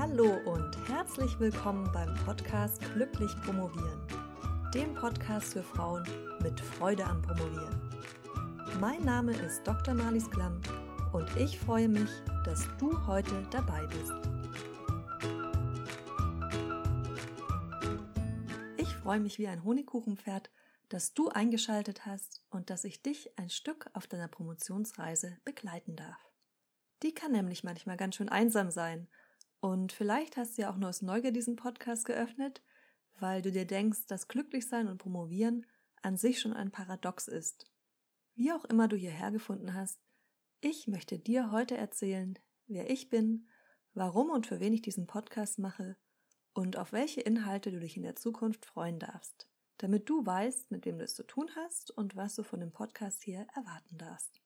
Hallo und herzlich willkommen beim Podcast Glücklich Promovieren, dem Podcast für Frauen mit Freude am Promovieren. Mein Name ist Dr. Marlies Klamm und ich freue mich, dass du heute dabei bist. Ich freue mich wie ein Honigkuchenpferd, dass du eingeschaltet hast und dass ich dich ein Stück auf deiner Promotionsreise begleiten darf. Die kann nämlich manchmal ganz schön einsam sein und vielleicht hast du ja auch nur aus Neugier diesen Podcast geöffnet, weil du dir denkst, dass Glücklichsein und Promovieren an sich schon ein Paradox ist. Wie auch immer du hierher gefunden hast, ich möchte dir heute erzählen, wer ich bin, warum und für wen ich diesen Podcast mache und auf welche Inhalte du dich in der Zukunft freuen darfst, damit du weißt, mit wem du es zu tun hast und was du von dem Podcast hier erwarten darfst.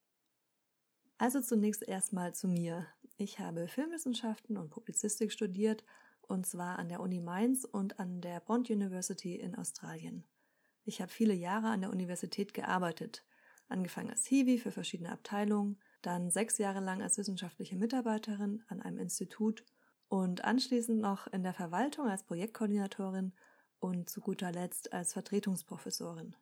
Also zunächst erstmal zu mir. Ich habe Filmwissenschaften und Publizistik studiert, und zwar an der Uni Mainz und an der Bond University in Australien. Ich habe viele Jahre an der Universität gearbeitet, angefangen als Hiwi für verschiedene Abteilungen, dann sechs Jahre lang als wissenschaftliche Mitarbeiterin an einem Institut und anschließend noch in der Verwaltung als Projektkoordinatorin und zu guter Letzt als Vertretungsprofessorin.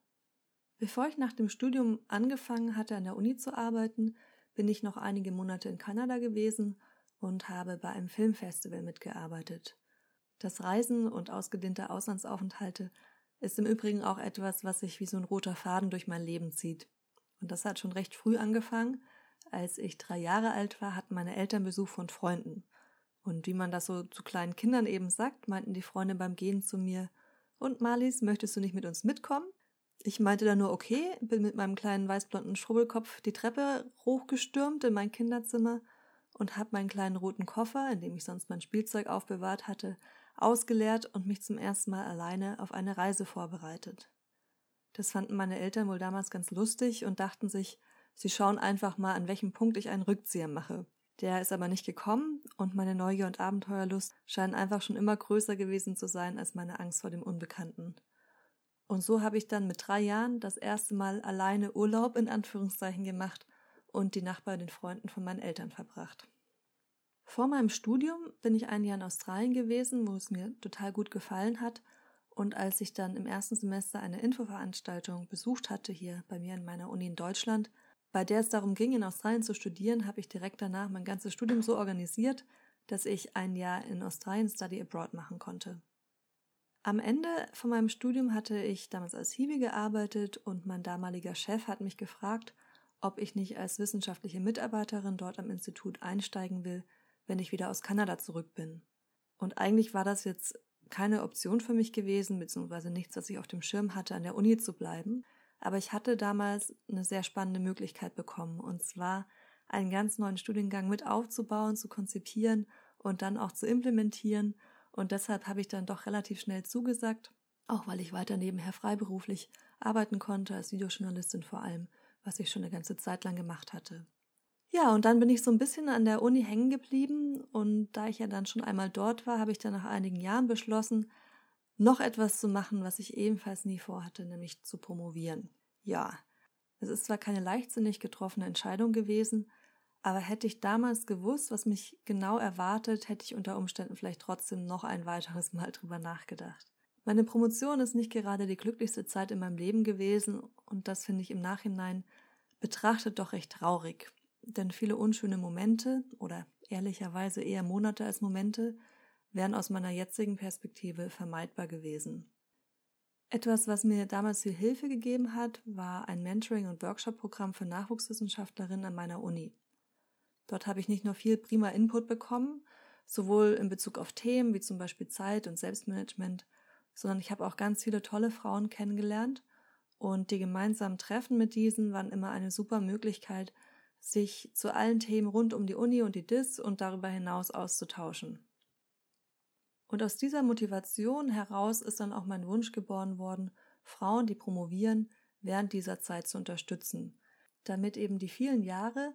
Bevor ich nach dem Studium angefangen hatte, an der Uni zu arbeiten, bin ich noch einige Monate in Kanada gewesen und habe bei einem Filmfestival mitgearbeitet. Das Reisen und ausgedehnte Auslandsaufenthalte ist im Übrigen auch etwas, was sich wie so ein roter Faden durch mein Leben zieht. Und das hat schon recht früh angefangen. Als ich drei Jahre alt war, hatten meine Eltern Besuch von Freunden. Und wie man das so zu kleinen Kindern eben sagt, meinten die Freunde beim Gehen zu mir, und Marlies, möchtest du nicht mit uns mitkommen? Ich meinte dann nur, okay, bin mit meinem kleinen weißblonden Schrubbelkopf die Treppe hochgestürmt in mein Kinderzimmer und habe meinen kleinen roten Koffer, in dem ich sonst mein Spielzeug aufbewahrt hatte, ausgeleert und mich zum ersten Mal alleine auf eine Reise vorbereitet. Das fanden meine Eltern wohl damals ganz lustig und dachten sich, sie schauen einfach mal, an welchem Punkt ich einen Rückzieher mache. Der ist aber nicht gekommen und meine Neugier und Abenteuerlust scheinen einfach schon immer größer gewesen zu sein als meine Angst vor dem Unbekannten. Und so habe ich dann mit drei Jahren das erste Mal alleine Urlaub in Anführungszeichen gemacht und die Nacht bei den Freunden von meinen Eltern verbracht. Vor meinem Studium bin ich ein Jahr in Australien gewesen, wo es mir total gut gefallen hat. Und als ich dann im ersten Semester eine Infoveranstaltung besucht hatte, hier bei mir in meiner Uni in Deutschland, bei der es darum ging, in Australien zu studieren, habe ich direkt danach mein ganzes Studium so organisiert, dass ich ein Jahr in Australien Study Abroad machen konnte. Am Ende von meinem Studium hatte ich damals als Hiwi gearbeitet und mein damaliger Chef hat mich gefragt, ob ich nicht als wissenschaftliche Mitarbeiterin dort am Institut einsteigen will, wenn ich wieder aus Kanada zurück bin. Und eigentlich war das jetzt keine Option für mich gewesen, beziehungsweise nichts, was ich auf dem Schirm hatte, an der Uni zu bleiben. Aber ich hatte damals eine sehr spannende Möglichkeit bekommen, und zwar einen ganz neuen Studiengang mit aufzubauen, zu konzipieren und dann auch zu implementieren und deshalb habe ich dann doch relativ schnell zugesagt, auch weil ich weiter nebenher freiberuflich arbeiten konnte, als Videojournalistin vor allem, was ich schon eine ganze Zeit lang gemacht hatte. Ja, und dann bin ich so ein bisschen an der Uni hängen geblieben und da ich ja dann schon einmal dort war, habe ich dann nach einigen Jahren beschlossen, noch etwas zu machen, was ich ebenfalls nie vorhatte, nämlich zu promovieren. Ja, es ist zwar keine leichtsinnig getroffene Entscheidung gewesen, aber hätte ich damals gewusst, was mich genau erwartet, hätte ich unter Umständen vielleicht trotzdem noch ein weiteres Mal drüber nachgedacht. Meine Promotion ist nicht gerade die glücklichste Zeit in meinem Leben gewesen und das finde ich im Nachhinein betrachtet doch recht traurig. Denn viele unschöne Momente oder ehrlicherweise eher Monate als Momente wären aus meiner jetzigen Perspektive vermeidbar gewesen. Etwas, was mir damals viel Hilfe gegeben hat, war ein Mentoring- und Workshop-Programm für Nachwuchswissenschaftlerinnen an meiner Uni. Dort habe ich nicht nur viel prima Input bekommen, sowohl in Bezug auf Themen wie zum Beispiel Zeit und Selbstmanagement, sondern ich habe auch ganz viele tolle Frauen kennengelernt und die gemeinsamen Treffen mit diesen waren immer eine super Möglichkeit, sich zu allen Themen rund um die Uni und die DIS und darüber hinaus auszutauschen. Und aus dieser Motivation heraus ist dann auch mein Wunsch geboren worden, Frauen, die promovieren, während dieser Zeit zu unterstützen, damit eben die vielen Jahre,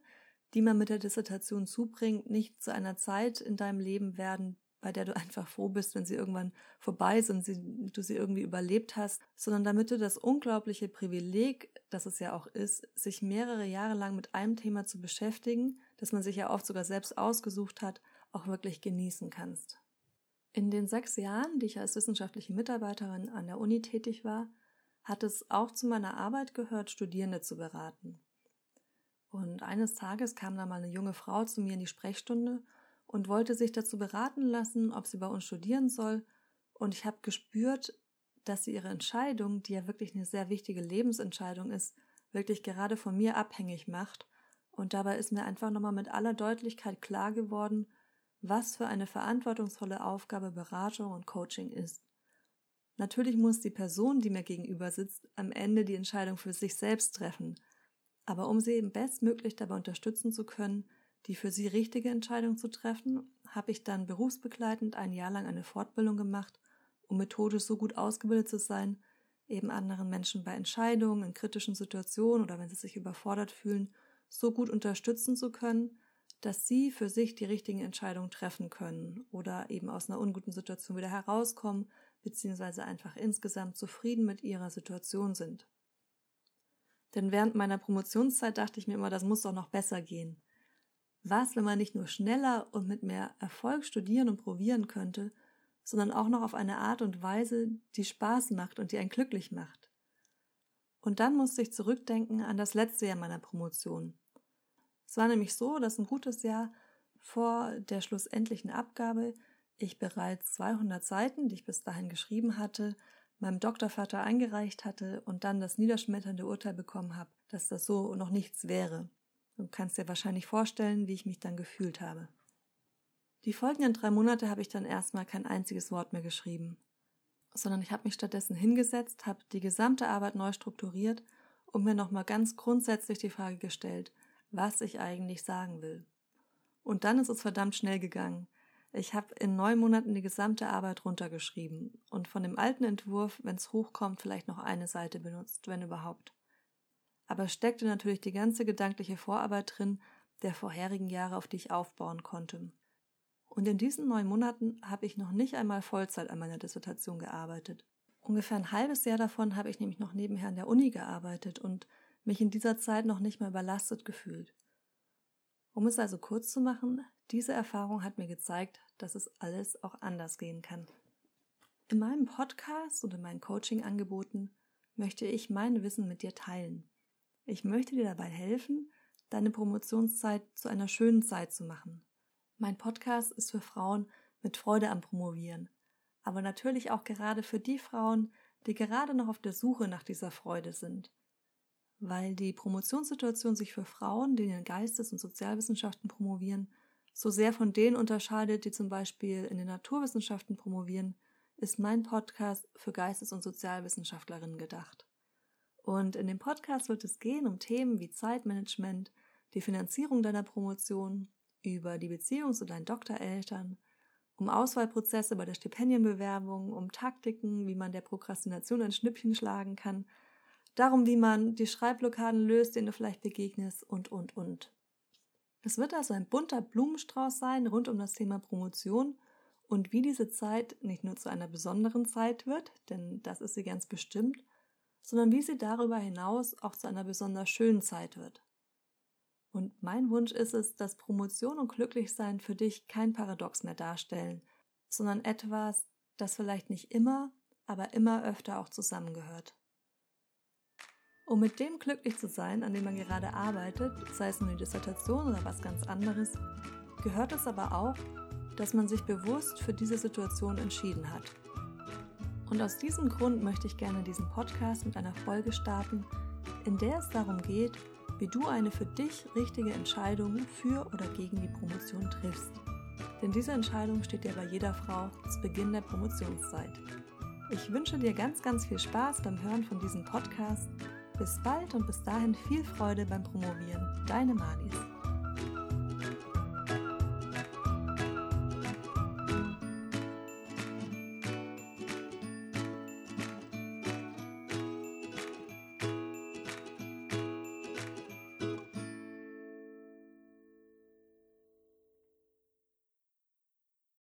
die man mit der Dissertation zubringt, nicht zu einer Zeit in deinem Leben werden, bei der du einfach froh bist, wenn sie irgendwann vorbei ist und sie, du sie irgendwie überlebt hast, sondern damit du das unglaubliche Privileg, das es ja auch ist, sich mehrere Jahre lang mit einem Thema zu beschäftigen, das man sich ja oft sogar selbst ausgesucht hat, auch wirklich genießen kannst. In den sechs Jahren, die ich als wissenschaftliche Mitarbeiterin an der Uni tätig war, hat es auch zu meiner Arbeit gehört, Studierende zu beraten. Und eines Tages kam da mal eine junge Frau zu mir in die Sprechstunde und wollte sich dazu beraten lassen, ob sie bei uns studieren soll. Und ich habe gespürt, dass sie ihre Entscheidung, die ja wirklich eine sehr wichtige Lebensentscheidung ist, wirklich gerade von mir abhängig macht. Und dabei ist mir einfach nochmal mit aller Deutlichkeit klar geworden, was für eine verantwortungsvolle Aufgabe Beratung und Coaching ist. Natürlich muss die Person, die mir gegenüber sitzt, am Ende die Entscheidung für sich selbst treffen. Aber um sie eben bestmöglich dabei unterstützen zu können, die für sie richtige Entscheidung zu treffen, habe ich dann berufsbegleitend ein Jahr lang eine Fortbildung gemacht, um methodisch so gut ausgebildet zu sein, eben anderen Menschen bei Entscheidungen in kritischen Situationen oder wenn sie sich überfordert fühlen, so gut unterstützen zu können, dass sie für sich die richtigen Entscheidungen treffen können oder eben aus einer unguten Situation wieder herauskommen, beziehungsweise einfach insgesamt zufrieden mit ihrer Situation sind. Denn während meiner Promotionszeit dachte ich mir immer, das muss doch noch besser gehen. Was, wenn man nicht nur schneller und mit mehr Erfolg studieren und probieren könnte, sondern auch noch auf eine Art und Weise, die Spaß macht und die einen glücklich macht. Und dann musste ich zurückdenken an das letzte Jahr meiner Promotion. Es war nämlich so, dass ein gutes Jahr vor der schlussendlichen Abgabe ich bereits 200 Seiten, die ich bis dahin geschrieben hatte, meinem Doktorvater eingereicht hatte und dann das niederschmetternde Urteil bekommen habe, dass das so noch nichts wäre. Du kannst dir wahrscheinlich vorstellen, wie ich mich dann gefühlt habe. Die folgenden drei Monate habe ich dann erstmal kein einziges Wort mehr geschrieben, sondern ich habe mich stattdessen hingesetzt, habe die gesamte Arbeit neu strukturiert und mir nochmal ganz grundsätzlich die Frage gestellt, was ich eigentlich sagen will. Und dann ist es verdammt schnell gegangen. Ich habe in neun Monaten die gesamte Arbeit runtergeschrieben und von dem alten Entwurf, wenn es hochkommt, vielleicht noch eine Seite benutzt, wenn überhaupt. Aber steckte natürlich die ganze gedankliche Vorarbeit drin der vorherigen Jahre, auf die ich aufbauen konnte. Und in diesen neun Monaten habe ich noch nicht einmal Vollzeit an meiner Dissertation gearbeitet. Ungefähr ein halbes Jahr davon habe ich nämlich noch nebenher an der Uni gearbeitet und mich in dieser Zeit noch nicht mehr überlastet gefühlt. Um es also kurz zu machen, diese Erfahrung hat mir gezeigt, dass es alles auch anders gehen kann. In meinem Podcast und in meinen Coaching-Angeboten möchte ich mein Wissen mit dir teilen. Ich möchte dir dabei helfen, deine Promotionszeit zu einer schönen Zeit zu machen. Mein Podcast ist für Frauen mit Freude am Promovieren, aber natürlich auch gerade für die Frauen, die gerade noch auf der Suche nach dieser Freude sind. Weil die Promotionssituation sich für Frauen, die in den Geistes- und Sozialwissenschaften promovieren, so sehr von denen unterscheidet, die zum Beispiel in den Naturwissenschaften promovieren, ist mein Podcast für Geistes- und Sozialwissenschaftlerinnen gedacht. Und in dem Podcast wird es gehen um Themen wie Zeitmanagement, die Finanzierung deiner Promotion, über die Beziehung zu deinen Doktoreltern, um Auswahlprozesse bei der Stipendienbewerbung, um Taktiken, wie man der Prokrastination ein Schnippchen schlagen kann, darum, wie man die Schreibblockaden löst, denen du vielleicht begegnest und, und, und. Es wird also ein bunter Blumenstrauß sein rund um das Thema Promotion und wie diese Zeit nicht nur zu einer besonderen Zeit wird, denn das ist sie ganz bestimmt, sondern wie sie darüber hinaus auch zu einer besonders schönen Zeit wird. Und mein Wunsch ist es, dass Promotion und Glücklichsein für dich kein Paradox mehr darstellen, sondern etwas, das vielleicht nicht immer, aber immer öfter auch zusammengehört. Um mit dem glücklich zu sein, an dem man gerade arbeitet, sei es die Dissertation oder was ganz anderes, gehört es aber auch, dass man sich bewusst für diese Situation entschieden hat. Und aus diesem Grund möchte ich gerne diesen Podcast mit einer Folge starten, in der es darum geht, wie du eine für dich richtige Entscheidung für oder gegen die Promotion triffst. Denn diese Entscheidung steht dir bei jeder Frau zu Beginn der Promotionszeit. Ich wünsche dir ganz, ganz viel Spaß beim Hören von diesem Podcast. Bis bald und bis dahin viel Freude beim Promovieren. Deine Malis.